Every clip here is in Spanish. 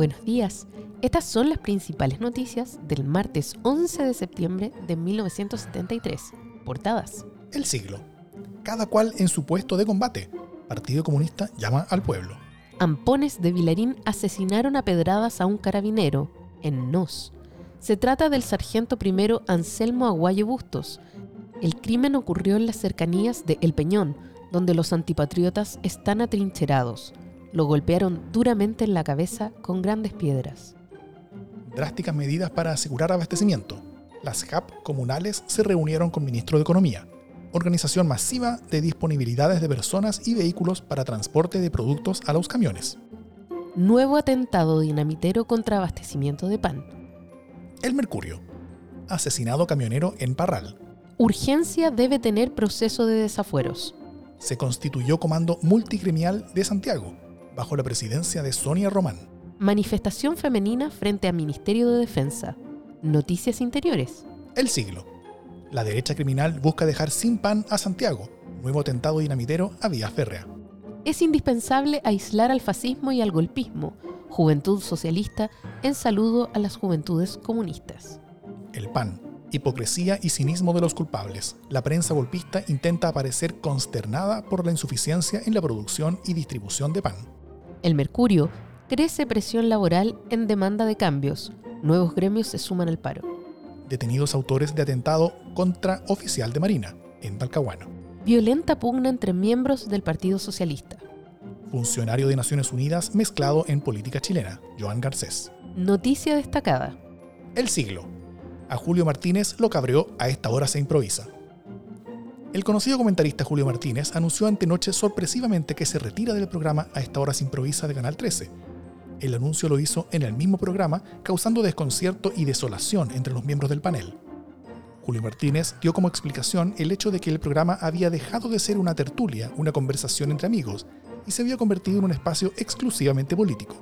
Buenos días. Estas son las principales noticias del martes 11 de septiembre de 1973. Portadas. El siglo. Cada cual en su puesto de combate. Partido Comunista llama al pueblo. Ampones de Vilarín asesinaron a pedradas a un carabinero en Nos. Se trata del sargento primero Anselmo Aguayo Bustos. El crimen ocurrió en las cercanías de El Peñón, donde los antipatriotas están atrincherados lo golpearon duramente en la cabeza con grandes piedras. Drásticas medidas para asegurar abastecimiento. Las HAP comunales se reunieron con ministro de Economía. Organización masiva de disponibilidades de personas y vehículos para transporte de productos a los camiones. Nuevo atentado dinamitero contra abastecimiento de pan. El Mercurio. Asesinado camionero en Parral. Urgencia debe tener proceso de desafueros. Se constituyó Comando Multigremial de Santiago bajo la presidencia de Sonia Román. Manifestación femenina frente al Ministerio de Defensa. Noticias interiores. El siglo. La derecha criminal busca dejar sin pan a Santiago. Nuevo atentado dinamitero a Vía Férrea. Es indispensable aislar al fascismo y al golpismo. Juventud socialista en saludo a las juventudes comunistas. El PAN. Hipocresía y cinismo de los culpables. La prensa golpista intenta aparecer consternada por la insuficiencia en la producción y distribución de pan. El Mercurio crece presión laboral en demanda de cambios. Nuevos gremios se suman al paro. Detenidos autores de atentado contra oficial de Marina, en Talcahuano. Violenta pugna entre miembros del Partido Socialista. Funcionario de Naciones Unidas mezclado en política chilena, Joan Garcés. Noticia destacada. El siglo. A Julio Martínez lo cabreó, a esta hora se improvisa. El conocido comentarista Julio Martínez anunció antenoche sorpresivamente que se retira del programa A esta hora se improvisa de Canal 13. El anuncio lo hizo en el mismo programa, causando desconcierto y desolación entre los miembros del panel. Julio Martínez dio como explicación el hecho de que el programa había dejado de ser una tertulia, una conversación entre amigos, y se había convertido en un espacio exclusivamente político.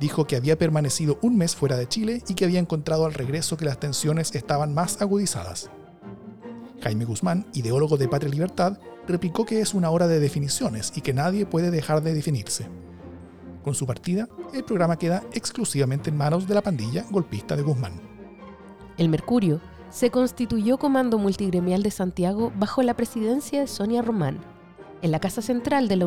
Dijo que había permanecido un mes fuera de Chile y que había encontrado al regreso que las tensiones estaban más agudizadas. Jaime Guzmán, ideólogo de Patria y Libertad, replicó que es una hora de definiciones y que nadie puede dejar de definirse. Con su partida, el programa queda exclusivamente en manos de la pandilla golpista de Guzmán. El Mercurio se constituyó Comando Multigremial de Santiago bajo la presidencia de Sonia Román, en la Casa Central de la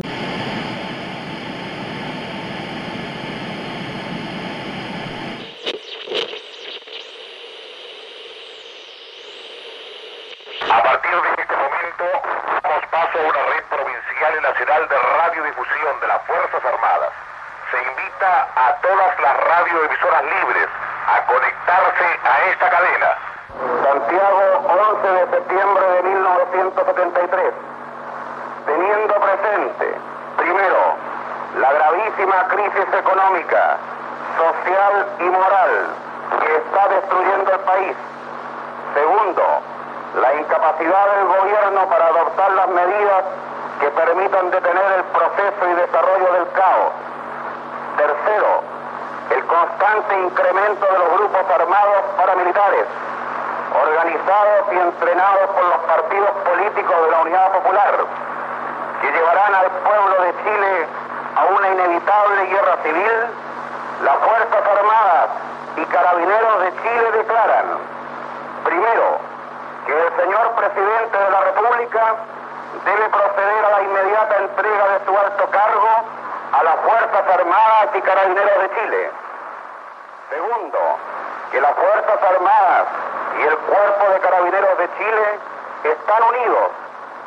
de Radiodifusión de las Fuerzas Armadas. Se invita a todas las radioemisoras libres a conectarse a esta cadena. Santiago, 11 de septiembre de 1973. Teniendo presente, primero, la gravísima crisis económica, social y moral que está destruyendo el país. Segundo, la incapacidad del gobierno para adoptar las medidas que permitan detener el proceso y desarrollo del caos. Tercero, el constante incremento de los grupos armados paramilitares, organizados y entrenados por los partidos políticos de la Unidad Popular, que llevarán al pueblo de Chile a una inevitable guerra civil, las Fuerzas Armadas y Carabineros de Chile declaran, primero, que el señor presidente de la República debe proceder a la inmediata entrega de su alto cargo a las Fuerzas Armadas y Carabineros de Chile. Segundo, que las Fuerzas Armadas y el Cuerpo de Carabineros de Chile están unidos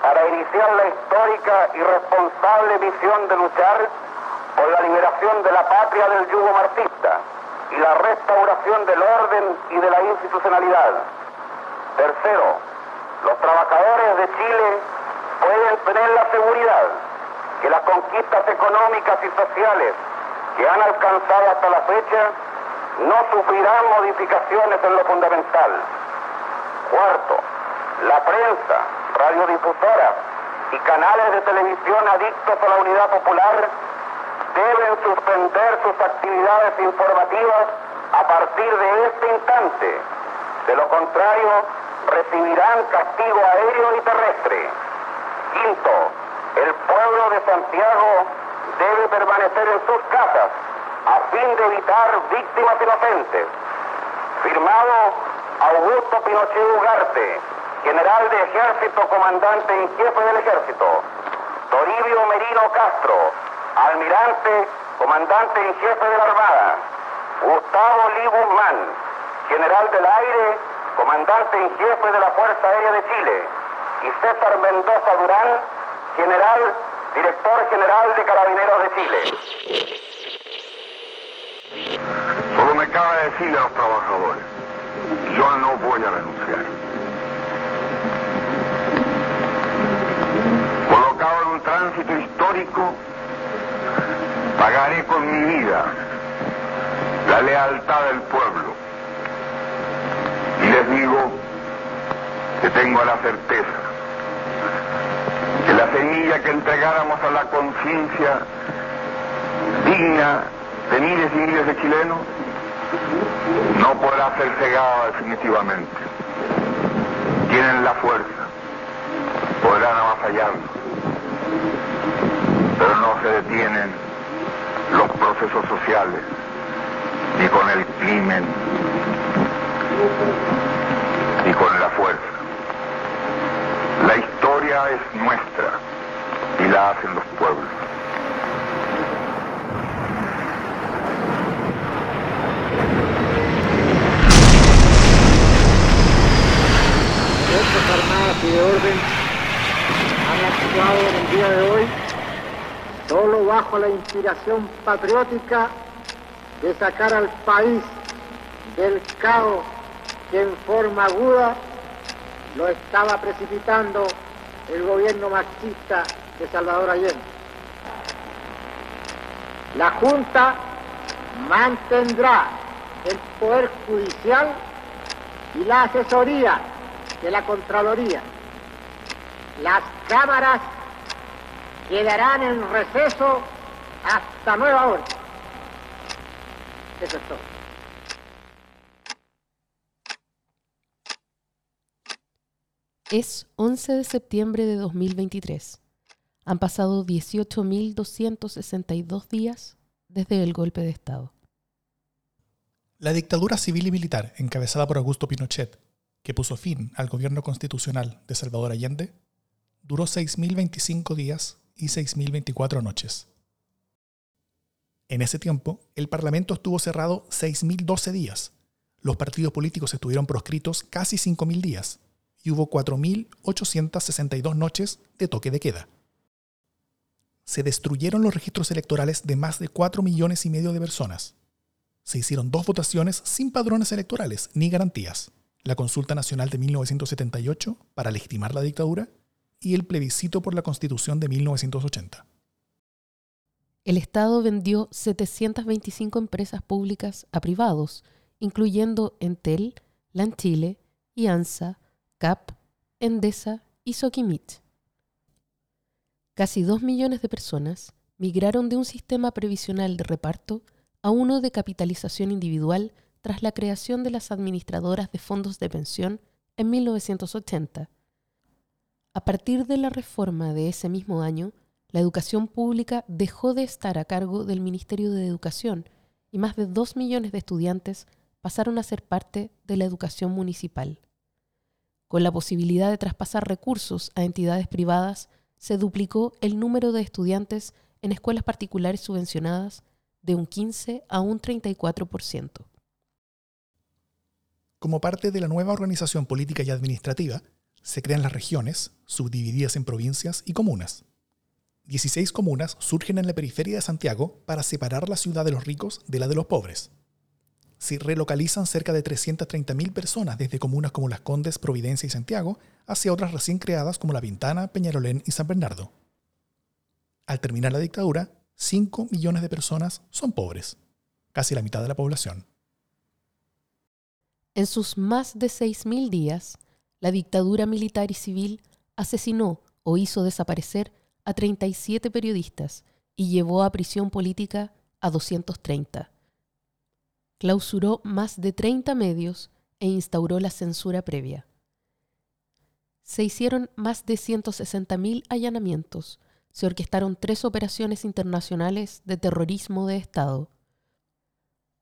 para iniciar la histórica y responsable misión de luchar por la liberación de la patria del yugo marxista y la restauración del orden y de la institucionalidad. Tercero, los trabajadores de Chile pueden tener la seguridad que las conquistas económicas y sociales que han alcanzado hasta la fecha no sufrirán modificaciones en lo fundamental. Cuarto, la prensa, radiodifusoras y canales de televisión adictos a la unidad popular deben suspender sus actividades informativas a partir de este instante. De lo contrario, recibirán castigo aéreo y terrestre. Quinto, el pueblo de Santiago debe permanecer en sus casas a fin de evitar víctimas inocentes. Firmado Augusto Pinochet Ugarte, general de ejército, comandante en jefe del ejército. Toribio Merino Castro, almirante, comandante en jefe de la Armada. Gustavo Lee Guzmán, general del aire, comandante en jefe de la Fuerza Aérea de Chile. Y César Mendoza Durán, general, director general de Carabineros de Chile. Solo me cabe decirle a los trabajadores, yo no voy a renunciar. Colocado en un tránsito histórico, pagaré con mi vida la lealtad del pueblo. Y les digo que tengo la certeza que la semilla que entregáramos a la conciencia digna de miles y miles de chilenos no podrá ser cegada definitivamente. Tienen la fuerza, podrán avasallarnos, pero no se detienen los procesos sociales ni con el crimen ni con la fuerza. Es nuestra y la hacen los pueblos. Fuerzas Armadas y de Orden han actuado en el día de hoy solo bajo la inspiración patriótica de sacar al país del caos que en forma aguda lo estaba precipitando el gobierno marxista de Salvador Allende. La Junta mantendrá el poder judicial y la asesoría de la Contraloría. Las cámaras quedarán en receso hasta nueva orden. Eso es todo. Es 11 de septiembre de 2023. Han pasado 18.262 días desde el golpe de Estado. La dictadura civil y militar encabezada por Augusto Pinochet, que puso fin al gobierno constitucional de Salvador Allende, duró 6.025 días y 6.024 noches. En ese tiempo, el Parlamento estuvo cerrado 6.012 días, los partidos políticos estuvieron proscritos casi 5.000 días y hubo 4.862 noches de toque de queda. Se destruyeron los registros electorales de más de 4 millones y medio de personas. Se hicieron dos votaciones sin padrones electorales ni garantías. La Consulta Nacional de 1978 para legitimar la dictadura y el plebiscito por la Constitución de 1980. El Estado vendió 725 empresas públicas a privados, incluyendo Entel, Lanchile, IANSA, CAP, Endesa y Soquimich. Casi dos millones de personas migraron de un sistema previsional de reparto a uno de capitalización individual tras la creación de las administradoras de fondos de pensión en 1980. A partir de la reforma de ese mismo año, la educación pública dejó de estar a cargo del Ministerio de Educación y más de dos millones de estudiantes pasaron a ser parte de la educación municipal. Con la posibilidad de traspasar recursos a entidades privadas, se duplicó el número de estudiantes en escuelas particulares subvencionadas de un 15 a un 34%. Como parte de la nueva organización política y administrativa, se crean las regiones, subdivididas en provincias y comunas. 16 comunas surgen en la periferia de Santiago para separar la ciudad de los ricos de la de los pobres. Se relocalizan cerca de 330.000 personas desde comunas como Las Condes, Providencia y Santiago hacia otras recién creadas como La Pintana, Peñarolén y San Bernardo. Al terminar la dictadura, 5 millones de personas son pobres, casi la mitad de la población. En sus más de 6.000 días, la dictadura militar y civil asesinó o hizo desaparecer a 37 periodistas y llevó a prisión política a 230. Clausuró más de 30 medios e instauró la censura previa. Se hicieron más de 160.000 allanamientos, se orquestaron tres operaciones internacionales de terrorismo de Estado.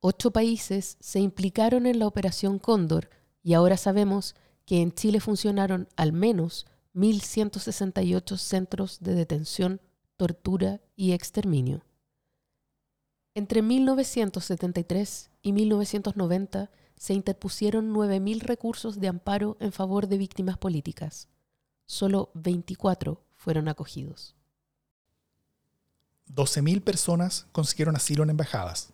Ocho países se implicaron en la Operación Cóndor y ahora sabemos que en Chile funcionaron al menos 1.168 centros de detención, tortura y exterminio. Entre 1973 y 1990 se interpusieron 9.000 recursos de amparo en favor de víctimas políticas. Solo 24 fueron acogidos. 12.000 personas consiguieron asilo en embajadas.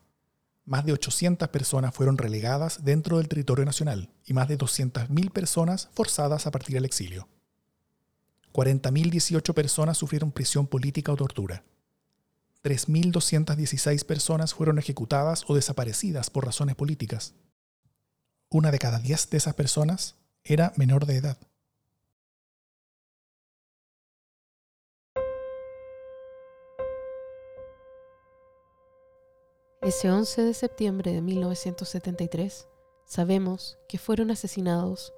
Más de 800 personas fueron relegadas dentro del territorio nacional y más de 200.000 personas forzadas a partir al exilio. 40.018 personas sufrieron prisión política o tortura. 3.216 personas fueron ejecutadas o desaparecidas por razones políticas. Una de cada 10 de esas personas era menor de edad. Ese 11 de septiembre de 1973, sabemos que fueron asesinados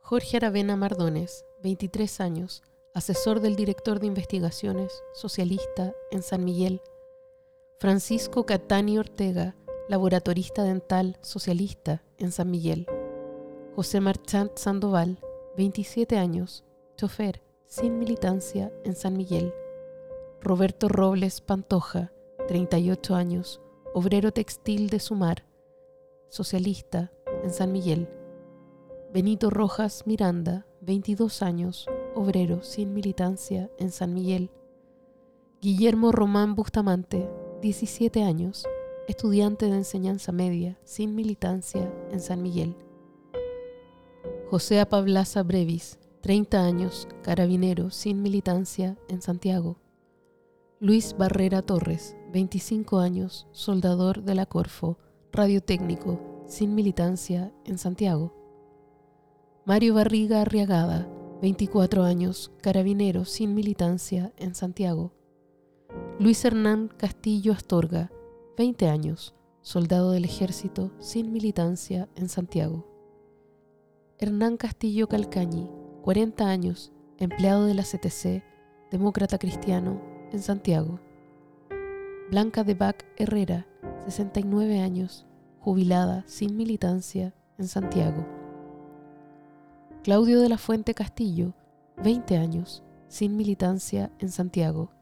Jorge Aravena Mardones, 23 años, asesor del director de investigaciones socialista en San Miguel, Francisco Catani Ortega, laboratorista dental socialista en San Miguel, José Marchant Sandoval, 27 años, chofer sin militancia en San Miguel, Roberto Robles Pantoja, 38 años, obrero textil de Sumar, socialista en San Miguel. Benito Rojas Miranda, 22 años, obrero sin militancia en San Miguel. Guillermo Román Bustamante, 17 años, estudiante de enseñanza media sin militancia en San Miguel. José Apablaza Brevis, 30 años, carabinero sin militancia en Santiago. Luis Barrera Torres, 25 años, soldador de la Corfo, radiotécnico, sin militancia en Santiago. Mario Barriga Arriagada, 24 años, carabinero sin militancia en Santiago. Luis Hernán Castillo Astorga, 20 años, soldado del ejército sin militancia en Santiago. Hernán Castillo Calcañi, 40 años, empleado de la CTC, demócrata cristiano en Santiago. Blanca de Bac Herrera, 69 años, jubilada sin militancia en Santiago. Claudio de la Fuente Castillo, 20 años, sin militancia en Santiago.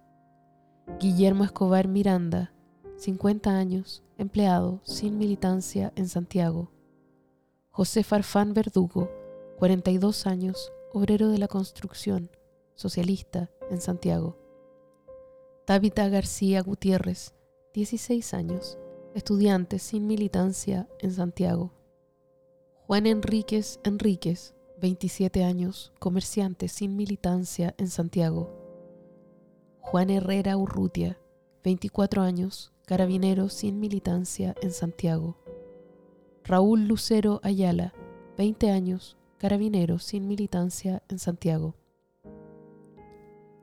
Guillermo Escobar Miranda, 50 años, empleado sin militancia en Santiago. José Farfán Verdugo, 42 años, obrero de la construcción, socialista en Santiago. Tabitha García Gutiérrez, 16 años, estudiante sin militancia en Santiago. Juan Enríquez Enríquez, 27 años, comerciante sin militancia en Santiago. Juan Herrera Urrutia, 24 años, carabinero sin militancia en Santiago. Raúl Lucero Ayala, 20 años, carabinero sin militancia en Santiago.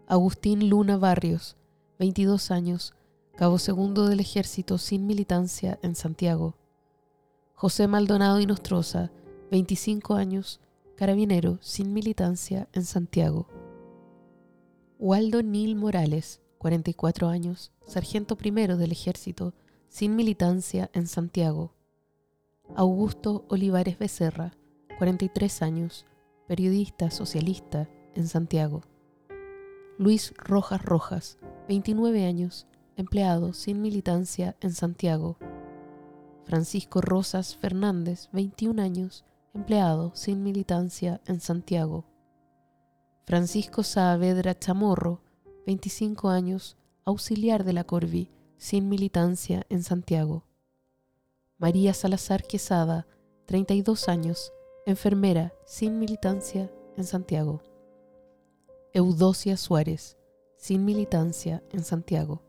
Agustín Luna Barrios, 22 años, cabo segundo del ejército sin militancia en Santiago. José Maldonado y Nostroza, 25 años, carabinero sin militancia en Santiago. Waldo Nil Morales, 44 años, sargento primero del ejército sin militancia en Santiago. Augusto Olivares Becerra, 43 años, periodista socialista en Santiago. Luis Rojas Rojas, 29 años, empleado sin militancia en Santiago. Francisco Rosas Fernández, 21 años, empleado sin militancia en Santiago. Francisco Saavedra Chamorro, 25 años, auxiliar de la Corvi, sin militancia en Santiago. María Salazar Quesada, 32 años, enfermera sin militancia en Santiago. Eudocia Suárez, sin militancia en Santiago.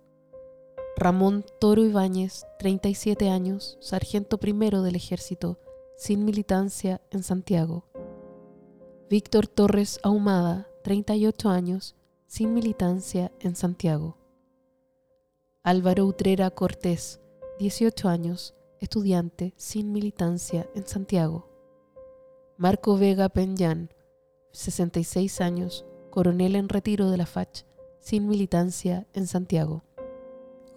Ramón Toro Ibáñez, 37 años, sargento primero del ejército, sin militancia en Santiago. Víctor Torres Ahumada, 38 años, sin militancia en Santiago. Álvaro Utrera Cortés, 18 años, estudiante sin militancia en Santiago. Marco Vega Peñán, 66 años, coronel en retiro de la FACH, sin militancia en Santiago.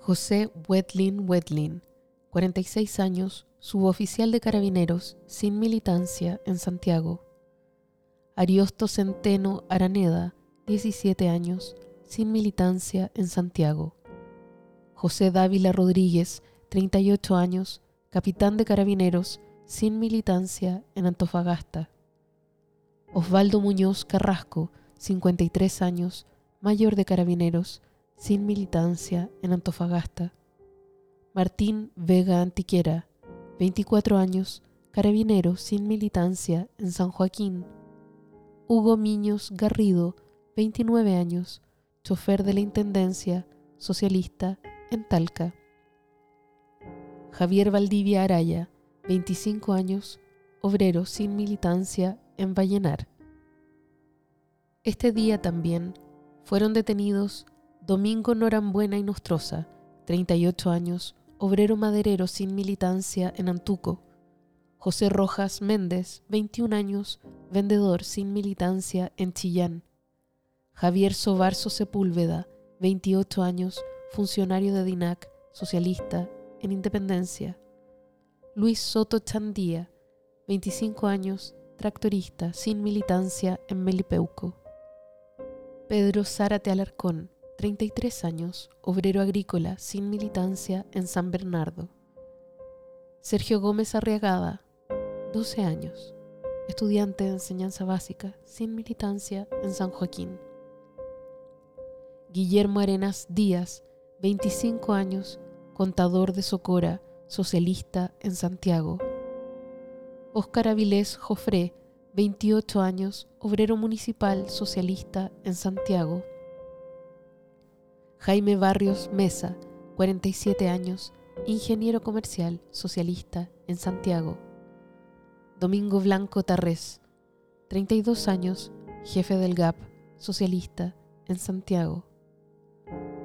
José Wetlin Wetlin, 46 años, suboficial de carabineros, sin militancia en Santiago. Ariosto Centeno Araneda, 17 años, sin militancia en Santiago. José Dávila Rodríguez, 38 años, capitán de carabineros, sin militancia en Antofagasta. Osvaldo Muñoz Carrasco, 53 años, mayor de carabineros, sin militancia en Antofagasta. Martín Vega Antiquera, 24 años, carabinero sin militancia en San Joaquín. Hugo Miños Garrido, 29 años, chofer de la Intendencia, socialista en Talca. Javier Valdivia Araya, 25 años, obrero sin militancia en Vallenar. Este día también fueron detenidos Domingo Norambuena y Nostroza, 38 años, obrero maderero sin militancia en Antuco. José Rojas Méndez, 21 años, vendedor sin militancia en Chillán. Javier Sobarzo Sepúlveda, 28 años, funcionario de DINAC, socialista, en Independencia. Luis Soto Chandía, 25 años, tractorista, sin militancia en Melipeuco. Pedro Zárate Alarcón, 33 años, obrero agrícola sin militancia en San Bernardo. Sergio Gómez Arriagada, 12 años, estudiante de enseñanza básica sin militancia en San Joaquín. Guillermo Arenas Díaz, 25 años, contador de Socora, socialista en Santiago. Óscar Avilés Jofré, 28 años, obrero municipal socialista en Santiago. Jaime Barrios Mesa, 47 años, ingeniero comercial socialista en Santiago. Domingo Blanco Tarrés, 32 años, jefe del GAP, socialista en Santiago.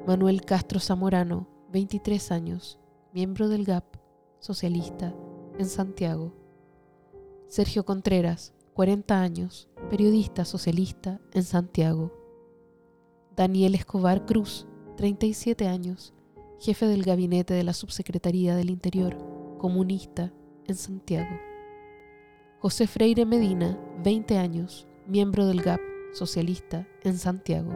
Manuel Castro Zamorano, 23 años, miembro del GAP, socialista en Santiago. Sergio Contreras, 40 años, periodista socialista en Santiago. Daniel Escobar Cruz, 37 años, jefe del gabinete de la Subsecretaría del Interior, comunista, en Santiago. José Freire Medina, 20 años, miembro del GAP, socialista, en Santiago.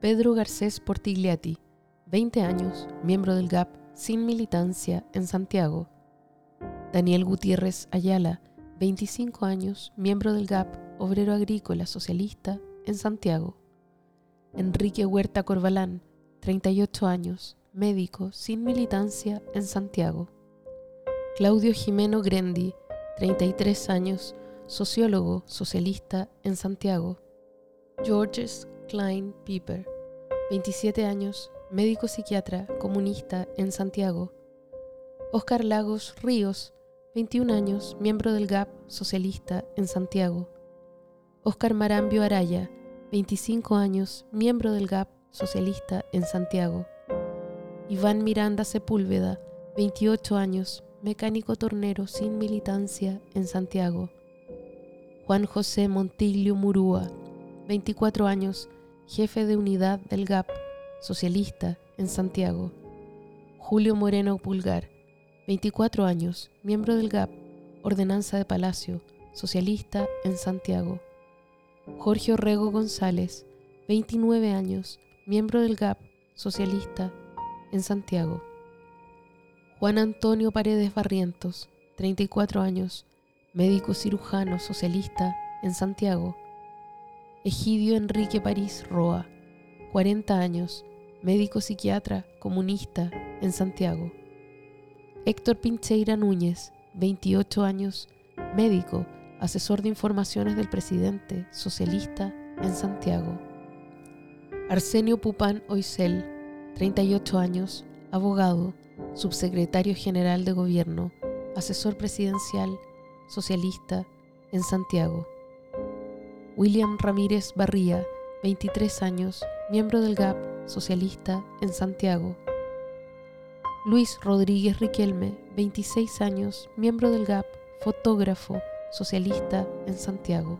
Pedro Garcés Portigliati, 20 años, miembro del GAP, sin militancia, en Santiago. Daniel Gutiérrez Ayala, 25 años, miembro del GAP, obrero agrícola socialista, en Santiago. Enrique Huerta Corbalán, 38 años, médico sin militancia en Santiago. Claudio Jimeno Grendi, 33 años, sociólogo socialista en Santiago. Georges Klein Piper, 27 años, médico psiquiatra comunista en Santiago. Oscar Lagos Ríos, 21 años, miembro del GAP socialista en Santiago. Oscar Marambio Araya, 25 años, miembro del GAP socialista en Santiago. Iván Miranda Sepúlveda, 28 años, mecánico tornero sin militancia en Santiago. Juan José Montiglio Murúa, 24 años, jefe de unidad del GAP, socialista en Santiago. Julio Moreno Pulgar, 24 años, miembro del GAP, ordenanza de Palacio, socialista en Santiago. Jorge Orrego González, 29 años, miembro del GAP, socialista, en Santiago. Juan Antonio Paredes Barrientos, 34 años, médico cirujano socialista, en Santiago. Egidio Enrique París Roa, 40 años, médico psiquiatra comunista, en Santiago. Héctor Pincheira Núñez, 28 años, médico asesor de informaciones del presidente socialista en Santiago. Arsenio Pupán Oisel, 38 años, abogado, subsecretario general de gobierno, asesor presidencial, socialista, en Santiago. William Ramírez Barría, 23 años, miembro del GAP, socialista, en Santiago. Luis Rodríguez Riquelme, 26 años, miembro del GAP, fotógrafo, socialista, en Santiago.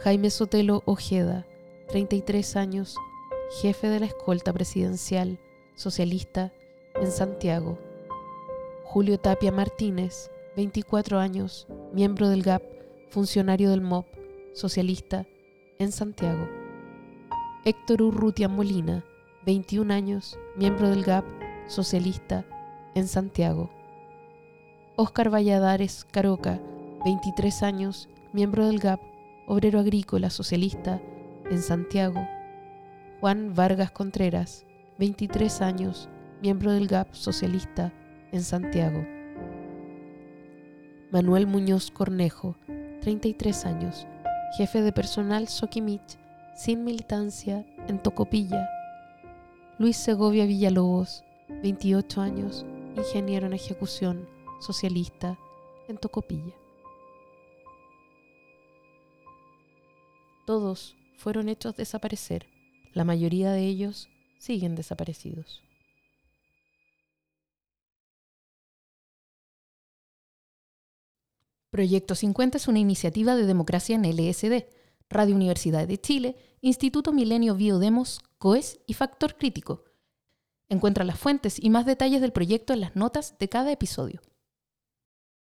Jaime Sotelo Ojeda, 33 años, jefe de la escolta presidencial, socialista, en Santiago. Julio Tapia Martínez, 24 años, miembro del GAP, funcionario del MOP, socialista, en Santiago. Héctor Urrutia Molina, 21 años, miembro del GAP, socialista, en Santiago. Óscar Valladares Caroca, 23 años, miembro del GAP, obrero agrícola socialista, en Santiago. Juan Vargas Contreras, 23 años, miembro del GAP socialista, en Santiago. Manuel Muñoz Cornejo, 33 años, jefe de personal Soquimich, sin militancia, en Tocopilla. Luis Segovia Villalobos, 28 años, ingeniero en ejecución, socialista, en Tocopilla. Todos fueron hechos desaparecer. La mayoría de ellos siguen desaparecidos. Proyecto 50 es una iniciativa de democracia en LSD, Radio Universidad de Chile, Instituto Milenio Biodemos, COES y Factor Crítico. Encuentra las fuentes y más detalles del proyecto en las notas de cada episodio.